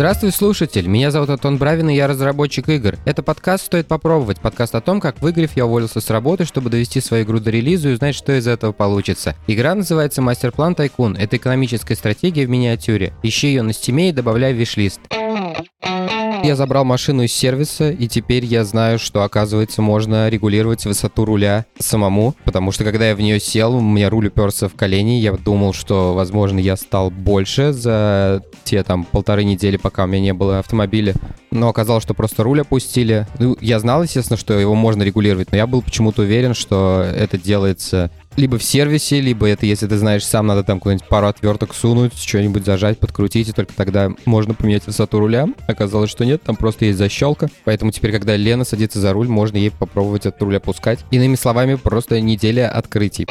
Здравствуй, слушатель! Меня зовут Антон Бравин, и я разработчик игр. Это подкаст «Стоит попробовать», подкаст о том, как выиграв, я уволился с работы, чтобы довести свою игру до релиза и узнать, что из этого получится. Игра называется «Мастер-план Тайкун». Это экономическая стратегия в миниатюре. Ищи ее на стиме и добавляй в виш-лист. Я забрал машину из сервиса, и теперь я знаю, что, оказывается, можно регулировать высоту руля самому, потому что, когда я в нее сел, у меня руль уперся в колени, я думал, что, возможно, я стал больше за те там полторы недели, пока у меня не было автомобиля, но оказалось, что просто руль опустили. Ну, я знал, естественно, что его можно регулировать, но я был почему-то уверен, что это делается либо в сервисе, либо это, если ты знаешь сам, надо там куда-нибудь пару отверток сунуть, что-нибудь зажать, подкрутить, и только тогда можно поменять высоту руля. Оказалось, что нет, там просто есть защелка. Поэтому теперь, когда Лена садится за руль, можно ей попробовать этот руль опускать. Иными словами, просто неделя открытий.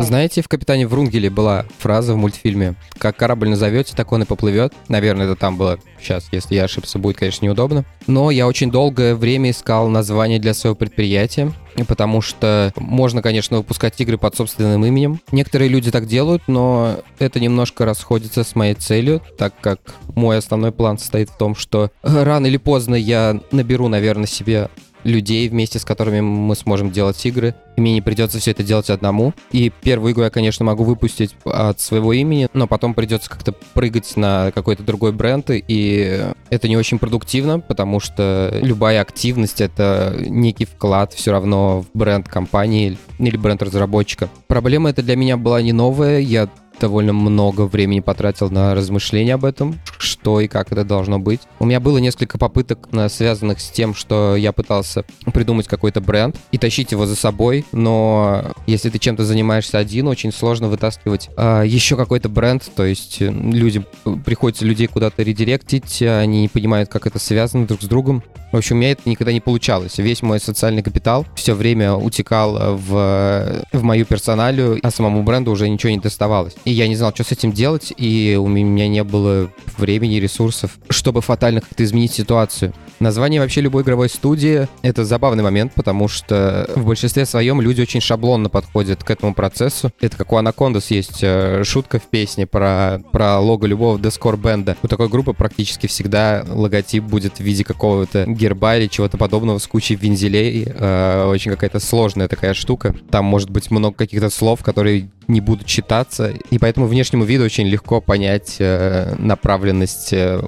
Знаете, в «Капитане Врунгеле» была фраза в мультфильме «Как корабль назовете, так он и поплывет». Наверное, это там было. Сейчас, если я ошибся, будет, конечно, неудобно. Но я очень долгое время искал название для своего предприятия, потому что можно, конечно, выпускать игры под собственным именем. Некоторые люди так делают, но это немножко расходится с моей целью, так как мой основной план состоит в том, что рано или поздно я наберу, наверное, себе людей, вместе с которыми мы сможем делать игры. И мне не придется все это делать одному. И первую игру я, конечно, могу выпустить от своего имени, но потом придется как-то прыгать на какой-то другой бренд, и это не очень продуктивно, потому что любая активность — это некий вклад все равно в бренд компании или бренд разработчика. Проблема эта для меня была не новая, я довольно много времени потратил на размышления об этом, что и как это должно быть. У меня было несколько попыток, связанных с тем, что я пытался придумать какой-то бренд и тащить его за собой, но если ты чем-то занимаешься один, очень сложно вытаскивать а, еще какой-то бренд, то есть э, люди, приходится людей куда-то редиректить, они не понимают, как это связано друг с другом. В общем, у меня это никогда не получалось. Весь мой социальный капитал все время утекал в, в мою персоналию, а самому бренду уже ничего не доставалось. И я не знал, что с этим делать, и у меня не было времени и ресурсов, чтобы фатально как-то изменить ситуацию. Название вообще любой игровой студии — это забавный момент, потому что в большинстве своем люди очень шаблонно подходят к этому процессу. Это как у Анакондас есть э, шутка в песне про, про лого любого дескор-бенда. У такой группы практически всегда логотип будет в виде какого-то герба или чего-то подобного с кучей вензелей. Э, очень какая-то сложная такая штука. Там может быть много каких-то слов, которые не будут читаться, и поэтому внешнему виду очень легко понять э, направленность э,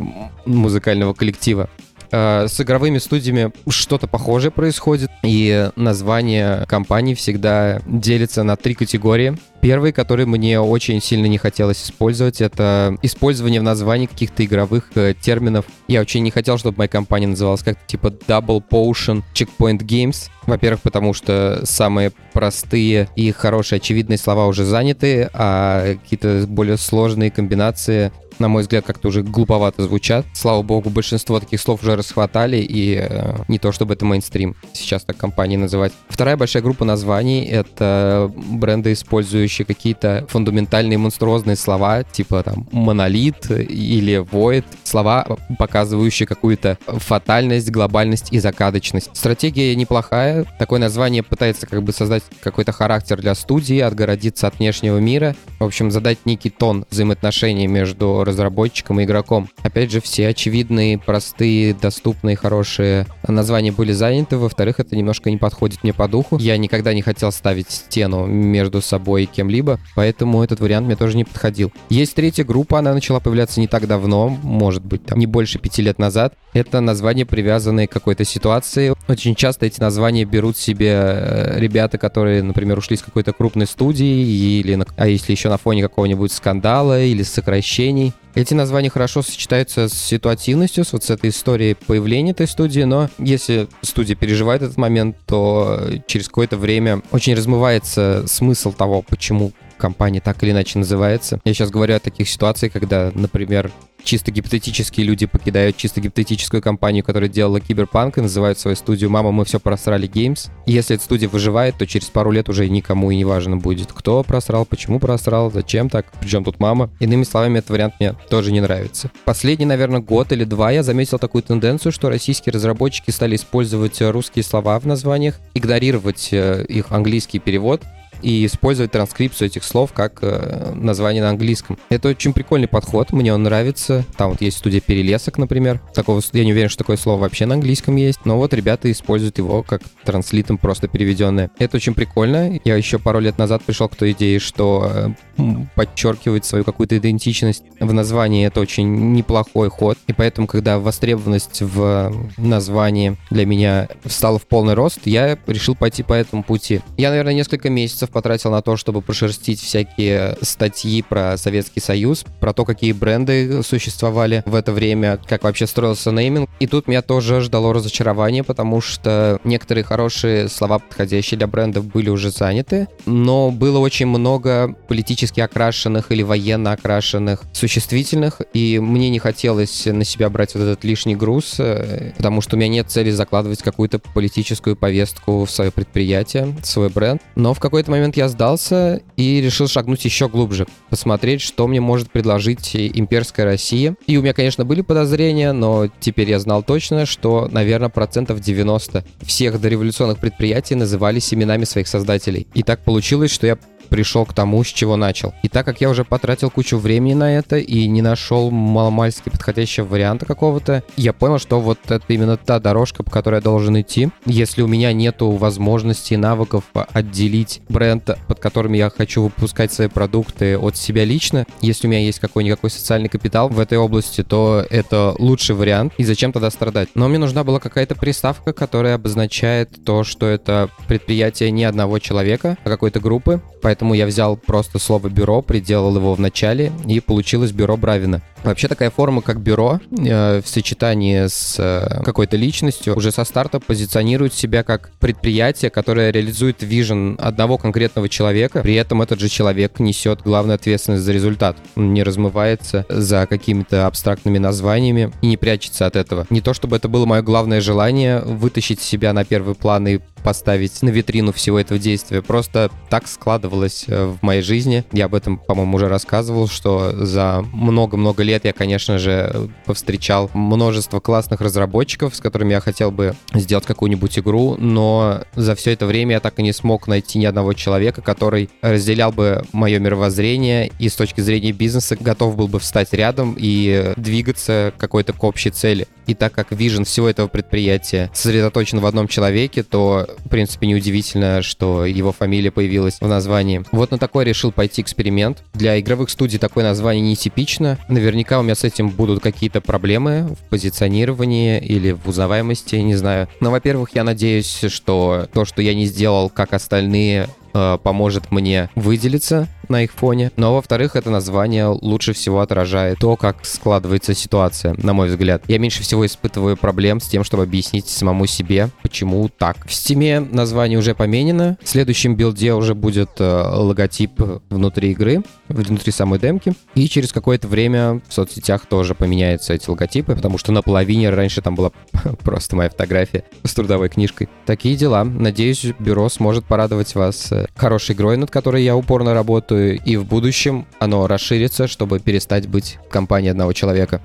музыкального коллектива. Э, с игровыми студиями что-то похожее происходит, и название компании всегда делится на три категории. Первый, который мне очень сильно не хотелось использовать, это использование в названии каких-то игровых э, терминов. Я очень не хотел, чтобы моя компания называлась как-то типа Double Potion Checkpoint Games. Во-первых, потому что самые простые и хорошие очевидные слова уже заняты, а какие-то более сложные комбинации на мой взгляд, как-то уже глуповато звучат. Слава богу, большинство таких слов уже расхватали, и э, не то чтобы это мейнстрим, сейчас так компании называть. Вторая большая группа названий — это бренды, использующие какие-то фундаментальные монструозные слова, типа там монолит или void, слова, показывающие какую-то фатальность, глобальность и закадочность. Стратегия неплохая, такое название пытается как бы создать какой-то характер для студии, отгородиться от внешнего мира, в общем, задать некий тон взаимоотношений между разработчиком и игроком. Опять же, все очевидные, простые, доступные, хорошие названия были заняты. Во-вторых, это немножко не подходит мне по духу. Я никогда не хотел ставить стену между собой и кем-либо, поэтому этот вариант мне тоже не подходил. Есть третья группа, она начала появляться не так давно, может быть, там не больше пяти лет назад. Это названия, привязанные к какой-то ситуации. Очень часто эти названия берут себе э, ребята, которые, например, ушли с какой-то крупной студии, или, а если еще на фоне какого-нибудь скандала или сокращений. Эти названия хорошо сочетаются с ситуативностью, с вот с этой историей появления этой студии, но если студия переживает этот момент, то через какое-то время очень размывается смысл того, почему компания так или иначе называется. Я сейчас говорю о таких ситуациях, когда, например, чисто гипотетические люди покидают чисто гипотетическую компанию, которая делала киберпанк и называют свою студию «Мама, мы все просрали геймс». Если эта студия выживает, то через пару лет уже никому и не важно будет, кто просрал, почему просрал, зачем так, причем тут мама. Иными словами, этот вариант мне тоже не нравится. Последний, наверное, год или два я заметил такую тенденцию, что российские разработчики стали использовать русские слова в названиях, игнорировать э, их английский перевод, и использовать транскрипцию этих слов как э, название на английском. Это очень прикольный подход, мне он нравится. Там вот есть студия Перелесок, например. Такого, я не уверен, что такое слово вообще на английском есть, но вот ребята используют его как транслитом просто переведенное. Это очень прикольно. Я еще пару лет назад пришел к той идее, что э, подчеркивать свою какую-то идентичность в названии это очень неплохой ход. И поэтому, когда востребованность в названии для меня встала в полный рост, я решил пойти по этому пути. Я, наверное, несколько месяцев потратил на то, чтобы прошерстить всякие статьи про Советский Союз, про то, какие бренды существовали в это время, как вообще строился нейминг. И тут меня тоже ждало разочарование, потому что некоторые хорошие слова, подходящие для брендов, были уже заняты, но было очень много политически окрашенных или военно окрашенных существительных, и мне не хотелось на себя брать вот этот лишний груз, э, потому что у меня нет цели закладывать какую-то политическую повестку в свое предприятие, в свой бренд. Но в какой-то момент я сдался и решил шагнуть еще глубже, посмотреть, что мне может предложить имперская Россия. И у меня, конечно, были подозрения, но теперь я знал точно, что, наверное, процентов 90 всех дореволюционных предприятий назывались именами своих создателей. И так получилось, что я пришел к тому, с чего начал. И так как я уже потратил кучу времени на это и не нашел маломальски подходящего варианта какого-то, я понял, что вот это именно та дорожка, по которой я должен идти. Если у меня нету возможности и навыков отделить бренд, под которым я хочу выпускать свои продукты от себя лично, если у меня есть какой-никакой социальный капитал в этой области, то это лучший вариант. И зачем тогда страдать? Но мне нужна была какая-то приставка, которая обозначает то, что это предприятие не одного человека, а какой-то группы. Поэтому я взял просто слово «бюро», приделал его в начале, и получилось «бюро Бравина». Вообще такая форма, как бюро, э, в сочетании с э, какой-то личностью, уже со старта позиционирует себя как предприятие, которое реализует вижен одного конкретного человека, при этом этот же человек несет главную ответственность за результат. Он не размывается за какими-то абстрактными названиями и не прячется от этого. Не то чтобы это было мое главное желание вытащить себя на первый план и поставить на витрину всего этого действия. Просто так складывалось э, в моей жизни. Я об этом, по-моему, уже рассказывал, что за много-много лет я, конечно же, повстречал множество классных разработчиков, с которыми я хотел бы сделать какую-нибудь игру, но за все это время я так и не смог найти ни одного человека, который разделял бы мое мировоззрение и с точки зрения бизнеса готов был бы встать рядом и двигаться к какой-то к общей цели. И так как vision всего этого предприятия сосредоточен в одном человеке, то, в принципе, неудивительно, что его фамилия появилась в названии. Вот на такой решил пойти эксперимент. Для игровых студий такое название нетипично. Наверняка у меня с этим будут какие-то проблемы в позиционировании или в узнаваемости, не знаю. Но, во-первых, я надеюсь, что то, что я не сделал, как остальные, э, поможет мне выделиться на их фоне. Но, во-вторых, это название лучше всего отражает то, как складывается ситуация, на мой взгляд. Я меньше всего испытываю проблем с тем, чтобы объяснить самому себе, почему так. В Steam е название уже поменено. В следующем build е уже будет э, логотип внутри игры, внутри самой демки. И через какое-то время в соцсетях тоже поменяются эти логотипы, потому что на половине раньше там была просто моя фотография с трудовой книжкой. Такие дела. Надеюсь, бюро сможет порадовать вас э, хорошей игрой, над которой я упорно работаю, и в будущем оно расширится, чтобы перестать быть компанией одного человека.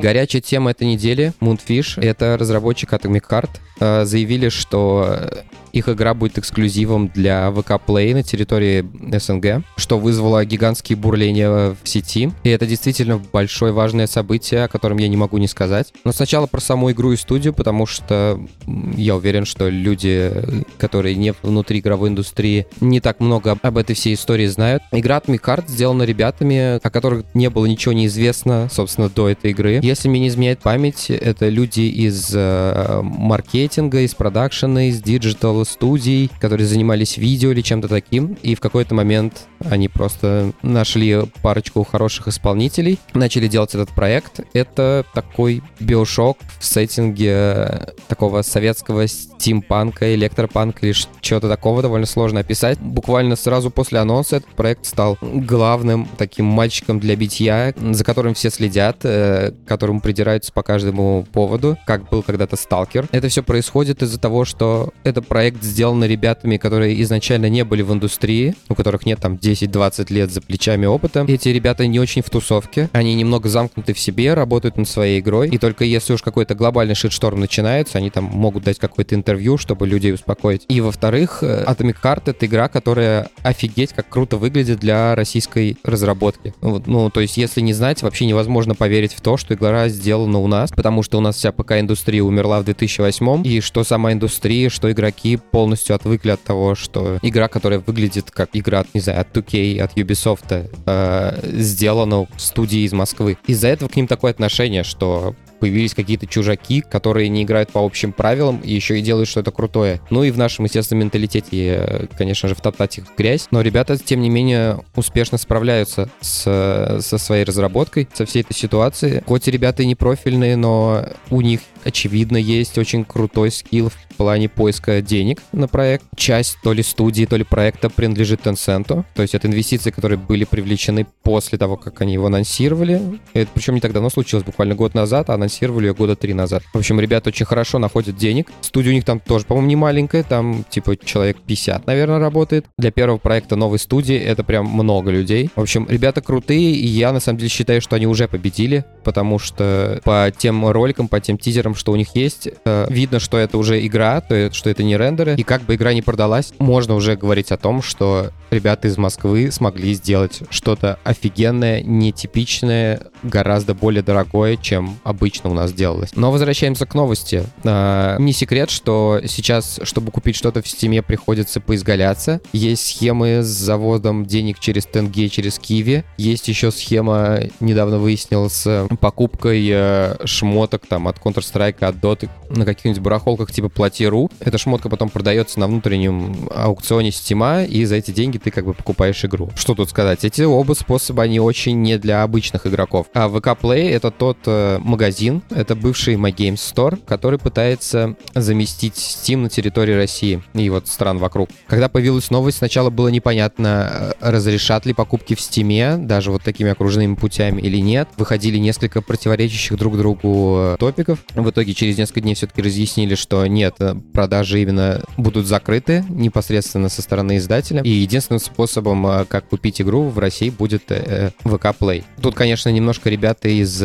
Горячая тема этой недели, Moonfish, это разработчик Atomic Heart, э, заявили, что их игра будет эксклюзивом для VK Play на территории СНГ, что вызвало гигантские бурления в сети. И это действительно большое важное событие, о котором я не могу не сказать. Но сначала про саму игру и студию, потому что я уверен, что люди, которые не внутри игровой индустрии, не так много об этой всей истории знают. Игра от Heart сделана ребятами, о которых не было ничего неизвестно, собственно, до этой игры. Если мне не изменяет память, это люди из э, маркетинга, из продакшена, из digital-студий, которые занимались видео или чем-то таким, и в какой-то момент они просто нашли парочку хороших исполнителей, начали делать этот проект. Это такой биошок в сеттинге такого советского стимпанка, электропанка или чего-то такого довольно сложно описать. Буквально сразу после анонса этот проект стал главным таким мальчиком для битья, за которым все следят, э, которому придираются по каждому поводу, как был когда-то Сталкер. Это все происходит из-за того, что это проект сделаны ребятами, которые изначально не были в индустрии, у которых нет там 10-20 лет за плечами опыта. Эти ребята не очень в тусовке, они немного замкнуты в себе, работают над своей игрой, и только если уж какой-то глобальный шитшторм начинается, они там могут дать какое-то интервью, чтобы людей успокоить. И во-вторых, э, Atomic Heart — это игра, которая офигеть как круто выглядит для российской разработки. Ну, то есть, если не знать, вообще невозможно поверить в то, что игра сделана у нас, потому что у нас вся ПК-индустрия умерла в 2008 и что сама индустрия, что игроки полностью отвыкли от того, что игра, которая выглядит как игра, не знаю, от 2K, от Ubisoft, э, сделана в студии из Москвы. Из-за этого к ним такое отношение, что появились какие-то чужаки, которые не играют по общим правилам и еще и делают что-то крутое. Ну и в нашем, естественно, менталитете, конечно же, втоптать их в грязь. Но ребята, тем не менее, успешно справляются с, со своей разработкой, со всей этой ситуацией. Хоть и ребята и не профильные, но у них очевидно, есть очень крутой скилл в плане поиска денег на проект. Часть то ли студии, то ли проекта принадлежит Tencent. То есть это инвестиции, которые были привлечены после того, как они его анонсировали. Это причем не так давно случилось, буквально год назад, а ее года три назад. В общем, ребята очень хорошо находят денег. Студия у них там тоже, по-моему, не маленькая, там типа человек 50, наверное, работает. Для первого проекта новой студии это прям много людей. В общем, ребята крутые, и я на самом деле считаю, что они уже победили, потому что по тем роликам, по тем тизерам, что у них есть, э, видно, что это уже игра, то есть, что это не рендеры. И как бы игра не продалась, можно уже говорить о том, что ребята из Москвы смогли сделать что-то офигенное, нетипичное, гораздо более дорогое, чем обычно у нас делалось. Но возвращаемся к новости. Э, не секрет, что сейчас, чтобы купить что-то в Стиме, приходится поизгаляться. Есть схемы с заводом денег через Тенге, через Киви. Есть еще схема, недавно выяснил, с покупкой э, шмоток там от Counter-Strike от доты на каких-нибудь барахолках типа Плати.ру. Эта шмотка потом продается на внутреннем аукционе Стима, и за эти деньги ты как бы покупаешь игру. Что тут сказать? Эти оба способа, они очень не для обычных игроков. А VK Play — это тот э, магазин, это бывший My Games Store, который пытается заместить Steam на территории России и вот стран вокруг. Когда появилась новость, сначала было непонятно, э, разрешат ли покупки в Стиме, даже вот такими окружными путями или нет. Выходили несколько противоречащих друг другу э, топиков. В итоге через несколько дней все-таки разъяснили, что нет, э, продажи именно будут закрыты непосредственно со стороны издателя. И единственным способом, э, как купить игру в России, будет VK Play. Тут, конечно, немножко ребята из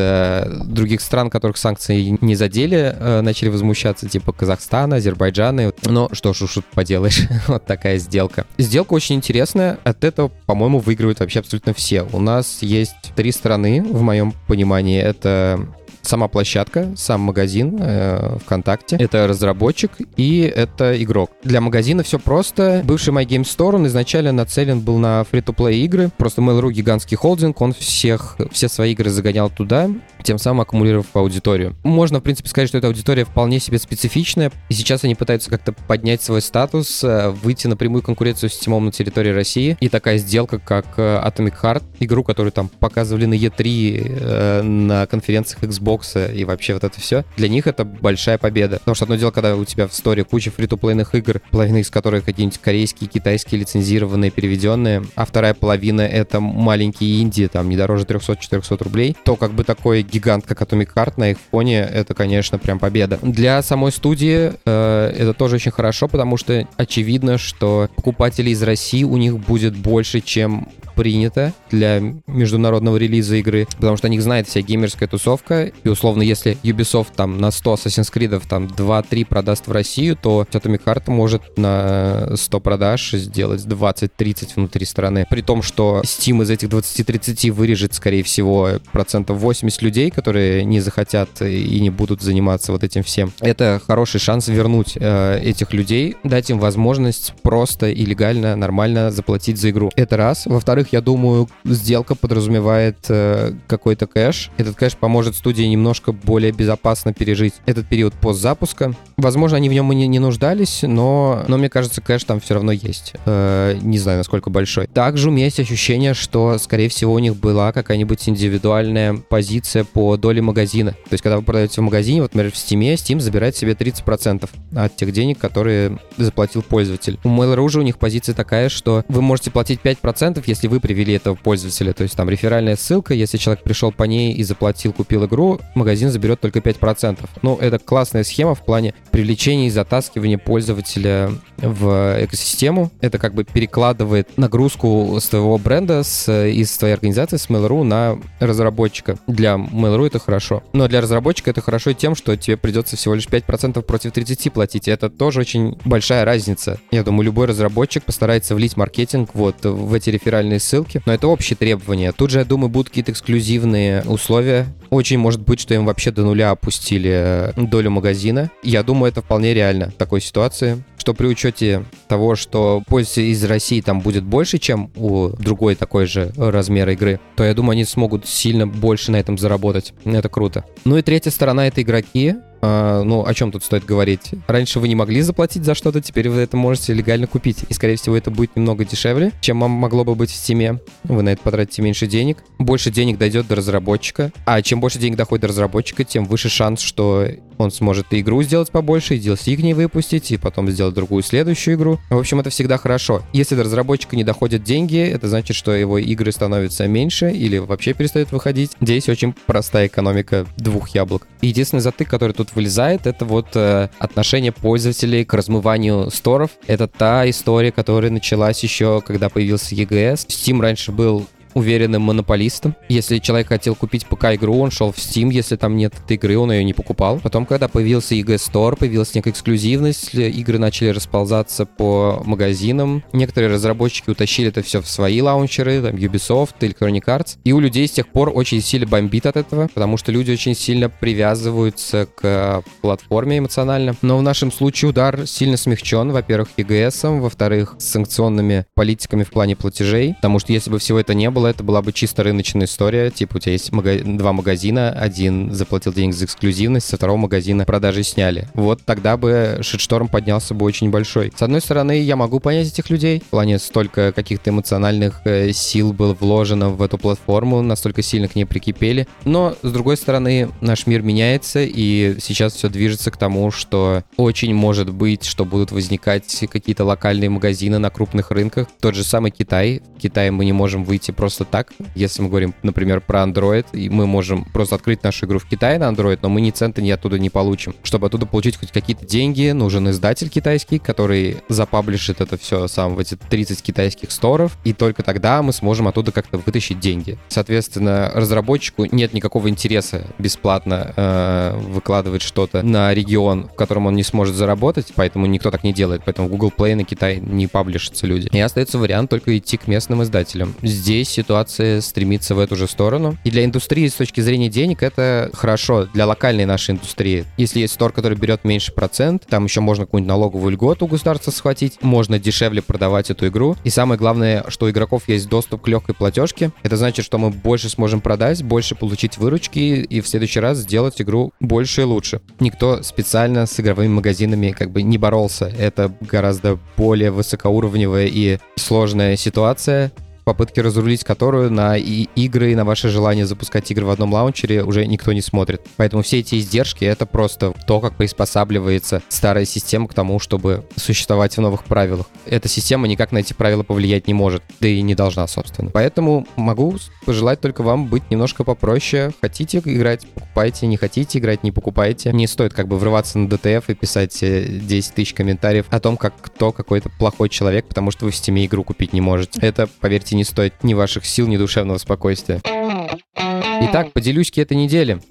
других стран, которых санкции не задели, начали возмущаться, типа Казахстана, Азербайджана. Но что ж уж поделаешь, вот такая сделка. Сделка очень интересная. От этого, по-моему, выигрывают вообще абсолютно все. У нас есть три страны, в моем понимании. Это сама площадка, сам магазин э, ВКонтакте. Это разработчик и это игрок. Для магазина все просто. Бывший My Game Store, он изначально нацелен был на фри-то-плей игры. Просто Mail.ru гигантский холдинг, он всех, все свои игры загонял туда, тем самым аккумулировав аудиторию. Можно, в принципе, сказать, что эта аудитория вполне себе специфичная, и сейчас они пытаются как-то поднять свой статус, э, выйти на прямую конкуренцию с Steam на территории России. И такая сделка, как э, Atomic Heart, игру, которую там показывали на E3 э, на конференциях Xbox, Xbox и вообще вот это все, для них это большая победа. Потому что одно дело, когда у тебя в сторе куча фри-то-плейных игр, половина из которых какие-нибудь корейские, китайские, лицензированные, переведенные, а вторая половина это маленькие инди, там не дороже 300-400 рублей, то как бы такой гигант, как Atomic Heart на их фоне, это, конечно, прям победа. Для самой студии э, это тоже очень хорошо, потому что очевидно, что покупателей из России у них будет больше, чем принято для международного релиза игры, потому что о них знает вся геймерская тусовка, и условно, если Ubisoft там на 100 Assassin's Creed там 2-3 продаст в Россию, то Atomic Heart может на 100 продаж сделать 20-30 внутри страны. При том, что Steam из этих 20-30 вырежет, скорее всего, процентов 80 людей, которые не захотят и не будут заниматься вот этим всем. Это хороший шанс вернуть э, этих людей, дать им возможность просто и легально, нормально заплатить за игру. Это раз. Во-вторых, во-вторых, я думаю, сделка подразумевает э, какой-то кэш. Этот кэш поможет студии немножко более безопасно пережить этот период постзапуска. Возможно, они в нем и не, не нуждались, но, но мне кажется, кэш там все равно есть. Э, не знаю, насколько большой. Также у меня есть ощущение, что, скорее всего, у них была какая-нибудь индивидуальная позиция по доле магазина. То есть, когда вы продаете в магазине, вот, например, в Steam, Steam забирает себе 30% от тех денег, которые заплатил пользователь. У Mail.ru же у них позиция такая, что вы можете платить 5%, если вы вы привели этого пользователя. То есть там реферальная ссылка, если человек пришел по ней и заплатил, купил игру, магазин заберет только 5%. Ну, это классная схема в плане привлечения и затаскивания пользователя в экосистему. Это как бы перекладывает нагрузку с твоего бренда, с, из твоей организации, с Mail.ru на разработчика. Для Mail.ru это хорошо. Но для разработчика это хорошо тем, что тебе придется всего лишь 5% против 30 платить. Это тоже очень большая разница. Я думаю, любой разработчик постарается влить маркетинг вот в эти реферальные ссылки. Но это общие требования. Тут же, я думаю, будут какие-то эксклюзивные условия. Очень может быть, что им вообще до нуля опустили э, долю магазина. Я думаю, это вполне реально в такой ситуации что при учете того, что пользователей из России там будет больше, чем у другой такой же размера игры, то я думаю, они смогут сильно больше на этом заработать. Это круто. Ну и третья сторона — это игроки. А, ну, о чем тут стоит говорить? Раньше вы не могли заплатить за что-то, теперь вы это можете легально купить. И, скорее всего, это будет немного дешевле, чем могло бы быть в Steam. Вы на это потратите меньше денег. Больше денег дойдет до разработчика. А чем больше денег доходит до разработчика, тем выше шанс, что он сможет и игру сделать побольше, и DLC к ней выпустить, и потом сделать другую следующую игру. В общем, это всегда хорошо. Если до разработчика не доходят деньги, это значит, что его игры становятся меньше или вообще перестают выходить. Здесь очень простая экономика двух яблок. Единственный затык, который тут вылезает, это вот э, отношение пользователей к размыванию сторов. Это та история, которая началась еще, когда появился EGS. Steam раньше был уверенным монополистом. Если человек хотел купить ПК-игру, он шел в Steam, если там нет этой игры, он ее не покупал. Потом, когда появился EG Store, появилась некая эксклюзивность, игры начали расползаться по магазинам. Некоторые разработчики утащили это все в свои лаунчеры, там Ubisoft, Electronic Arts. И у людей с тех пор очень сильно бомбит от этого, потому что люди очень сильно привязываются к платформе эмоционально. Но в нашем случае удар сильно смягчен, во-первых, EGS, во-вторых, санкционными политиками в плане платежей, потому что если бы всего это не было, это была бы чисто рыночная история. Типа у тебя есть мага... два магазина, один заплатил денег за эксклюзивность, со второго магазина продажи сняли. Вот тогда бы шитшторм поднялся бы очень большой. С одной стороны, я могу понять этих людей. В плане столько каких-то эмоциональных э, сил было вложено в эту платформу, настолько сильно к ней прикипели. Но, с другой стороны, наш мир меняется, и сейчас все движется к тому, что очень может быть, что будут возникать какие-то локальные магазины на крупных рынках. Тот же самый Китай. В Китае мы не можем выйти просто просто так. Если мы говорим, например, про Android, и мы можем просто открыть нашу игру в Китае на Android, но мы ни цента ни оттуда не получим. Чтобы оттуда получить хоть какие-то деньги, нужен издатель китайский, который запаблишит это все сам в эти 30 китайских сторов, и только тогда мы сможем оттуда как-то вытащить деньги. Соответственно, разработчику нет никакого интереса бесплатно э, выкладывать что-то на регион, в котором он не сможет заработать, поэтому никто так не делает. Поэтому Google Play на Китай не паблишатся люди. И остается вариант только идти к местным издателям. Здесь ситуация стремится в эту же сторону. И для индустрии с точки зрения денег это хорошо для локальной нашей индустрии. Если есть стор, который берет меньше процент, там еще можно какую-нибудь налоговую льготу у государства схватить, можно дешевле продавать эту игру. И самое главное, что у игроков есть доступ к легкой платежке. Это значит, что мы больше сможем продать, больше получить выручки и в следующий раз сделать игру больше и лучше. Никто специально с игровыми магазинами как бы не боролся. Это гораздо более высокоуровневая и сложная ситуация попытки разрулить которую на и игры, на ваше желание запускать игры в одном лаунчере уже никто не смотрит. Поэтому все эти издержки — это просто то, как приспосабливается старая система к тому, чтобы существовать в новых правилах. Эта система никак на эти правила повлиять не может, да и не должна, собственно. Поэтому могу пожелать только вам быть немножко попроще. Хотите играть — покупайте, не хотите играть — не покупайте. Не стоит как бы врываться на DTF и писать 10 э, тысяч комментариев о том, как кто какой-то плохой человек, потому что вы в Steam игру купить не можете. Это, поверьте, не стоит ни ваших сил, ни душевного спокойствия. Итак, поделюсь этой недели.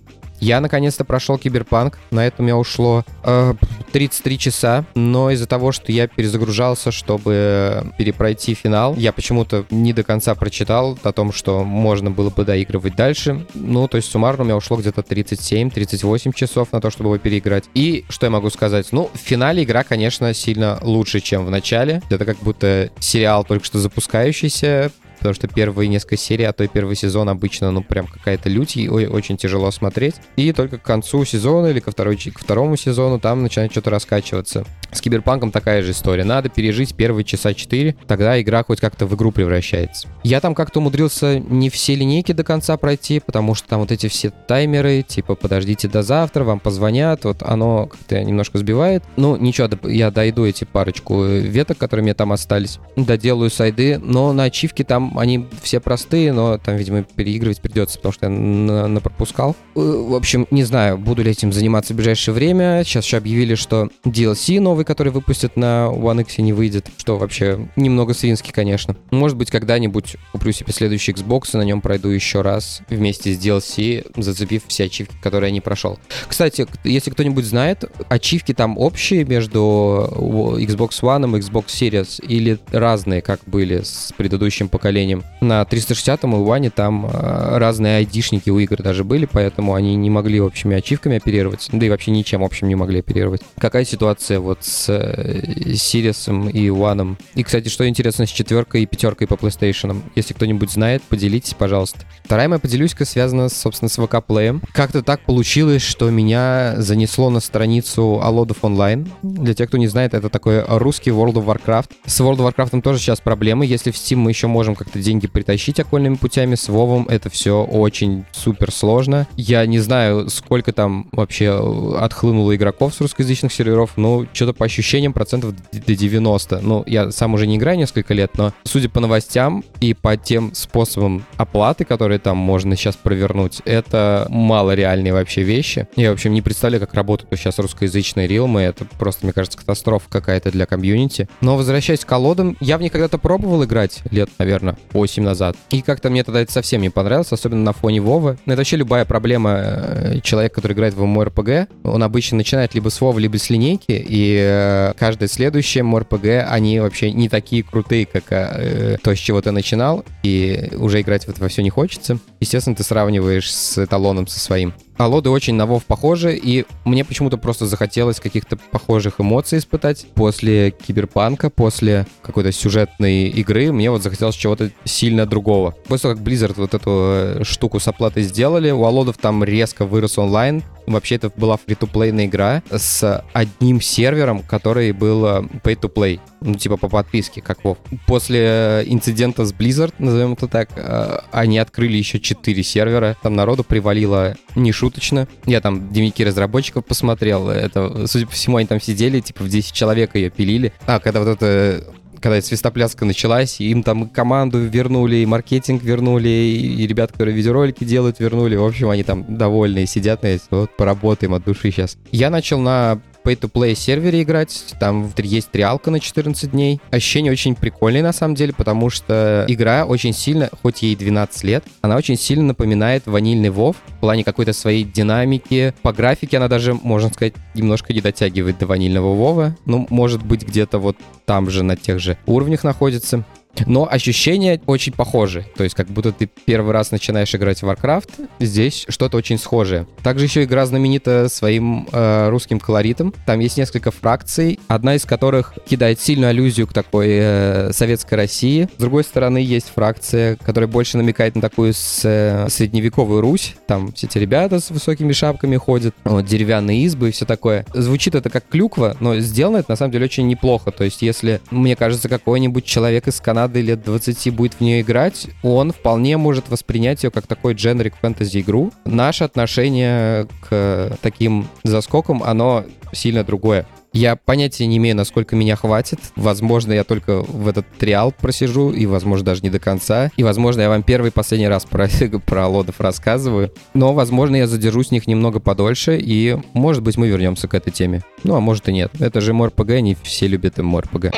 Я наконец-то прошел Киберпанк. На это у меня ушло э, 33 часа. Но из-за того, что я перезагружался, чтобы перепройти финал, я почему-то не до конца прочитал о том, что можно было бы доигрывать дальше. Ну, то есть суммарно у меня ушло где-то 37-38 часов на то, чтобы его переиграть. И что я могу сказать? Ну, в финале игра, конечно, сильно лучше, чем в начале. Это как будто сериал только что запускающийся, потому что первые несколько серий, а то и первый сезон обычно, ну, прям какая-то лють, и очень тяжело смотреть. И только к концу сезона или ко, второй, ко второму сезону там начинает что-то раскачиваться. С Киберпанком такая же история. Надо пережить первые часа 4, тогда игра хоть как-то в игру превращается. Я там как-то умудрился не все линейки до конца пройти, потому что там вот эти все таймеры, типа подождите до завтра, вам позвонят, вот оно как-то немножко сбивает. Ну, ничего, я дойду эти парочку веток, которые мне там остались, доделаю сайды, но на ачивке там они все простые, но там, видимо, переигрывать придется, потому что я на, на пропускал. Э, в общем, не знаю, буду ли этим заниматься в ближайшее время. Сейчас еще объявили, что DLC новый, который выпустят на One X не выйдет, что вообще немного свинский, конечно. Может быть, когда-нибудь куплю себе следующий Xbox и на нем пройду еще раз вместе с DLC, зацепив все ачивки, которые я не прошел. Кстати, если кто-нибудь знает, ачивки там общие между Xbox One и Xbox Series или разные, как были с предыдущим поколением? На 360 и One там а, разные айдишники у игр даже были, поэтому они не могли общими ачивками оперировать, да и вообще ничем общим не могли оперировать. Какая ситуация вот с Series и One? И, кстати, что интересно с четверкой и пятеркой по PlayStation? Если кто-нибудь знает, поделитесь, пожалуйста. Вторая моя поделюсь-ка связана, собственно, с Play. Как-то так получилось, что меня занесло на страницу Алодов онлайн. Для тех, кто не знает, это такой русский World of Warcraft. С World of Warcraft тоже сейчас проблемы. Если в Steam мы еще можем как-то деньги притащить окольными путями, с WoW это все очень супер сложно. Я не знаю, сколько там вообще отхлынуло игроков с русскоязычных серверов, но что-то по ощущениям процентов до 90. Ну, я сам уже не играю несколько лет, но судя по новостям и по тем способам оплаты, которые там можно сейчас провернуть, это мало реальные вообще вещи. Я, в общем, не представляю, как работают сейчас русскоязычные рилмы. Это просто, мне кажется, катастрофа какая-то для комьюнити. Но возвращаясь к колодам, я в них когда-то пробовал играть лет, наверное, 8 назад. И как-то мне тогда это совсем не понравилось, особенно на фоне Вовы. Это вообще любая проблема э, человека, который играет в MMORPG. Он обычно начинает либо с Вовы, либо с линейки, и э, каждое следующее MMORPG, они вообще не такие крутые, как э, то, с чего ты начинал, и уже играть в это во все не хочется. Естественно, ты сравниваешь с эталоном со своим. А лоды очень на Вов похожи, и мне почему-то просто захотелось каких-то похожих эмоций испытать. После киберпанка, после какой-то сюжетной игры, мне вот захотелось чего-то сильно другого. После того, как Blizzard вот эту э, штуку с оплатой сделали, у Алодов там резко вырос онлайн, Вообще это была фри-то-плейная игра с одним сервером, который был э, pay-to-play, ну типа по подписке, как Вов. После инцидента с Blizzard, назовем это так, э, они открыли еще 4 сервера, там народу привалило не шуточно. Я там дневники разработчиков посмотрел, это, судя по всему, они там сидели, типа в 10 человек ее пилили. А, когда вот это когда свистопляска началась, им там команду вернули, и маркетинг вернули, и ребят, которые видеоролики делают, вернули. В общем, они там довольные сидят на вот поработаем от души сейчас. Я начал на pay-to-play сервере играть. Там есть триалка на 14 дней. Ощущение очень прикольное на самом деле, потому что игра очень сильно, хоть ей 12 лет, она очень сильно напоминает ванильный WoW в плане какой-то своей динамики. По графике она даже, можно сказать, немножко не дотягивает до ванильного WoW. Ну, может быть, где-то вот там же на тех же уровнях находится. Но ощущения очень похожи. То есть как будто ты первый раз начинаешь играть в Warcraft, здесь что-то очень схожее. Также еще игра знаменита своим э, русским колоритом. Там есть несколько фракций, одна из которых кидает сильную аллюзию к такой э, советской России. С другой стороны, есть фракция, которая больше намекает на такую с, э, средневековую Русь. Там все эти ребята с высокими шапками ходят, вот, деревянные избы и все такое. Звучит это как клюква, но сделано это на самом деле очень неплохо. То есть если, мне кажется, какой-нибудь человек из Канады Канады лет 20 будет в нее играть, он вполне может воспринять ее как такой дженрик фэнтези-игру. Наше отношение к таким заскокам, оно сильно другое. Я понятия не имею, насколько меня хватит. Возможно, я только в этот триал просижу, и, возможно, даже не до конца. И, возможно, я вам первый и последний раз про, про лодов рассказываю. Но, возможно, я задержусь в них немного подольше, и, может быть, мы вернемся к этой теме. Ну, а может и нет. Это же МРПГ, не все любят МРПГ.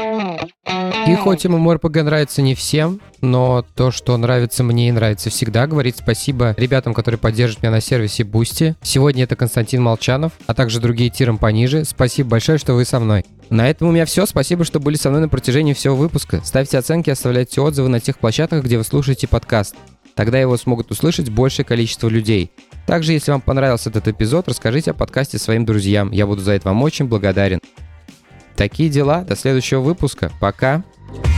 И хоть MMORPG нравится не всем, но то, что нравится мне и нравится всегда, говорит спасибо ребятам, которые поддерживают меня на сервисе Boosty. Сегодня это Константин Молчанов, а также другие тиром пониже. Спасибо большое, что вы со мной. На этом у меня все. Спасибо, что были со мной на протяжении всего выпуска. Ставьте оценки, оставляйте отзывы на тех площадках, где вы слушаете подкаст. Тогда его смогут услышать большее количество людей. Также, если вам понравился этот эпизод, расскажите о подкасте своим друзьям. Я буду за это вам очень благодарен. Такие дела. До следующего выпуска. Пока. Bye.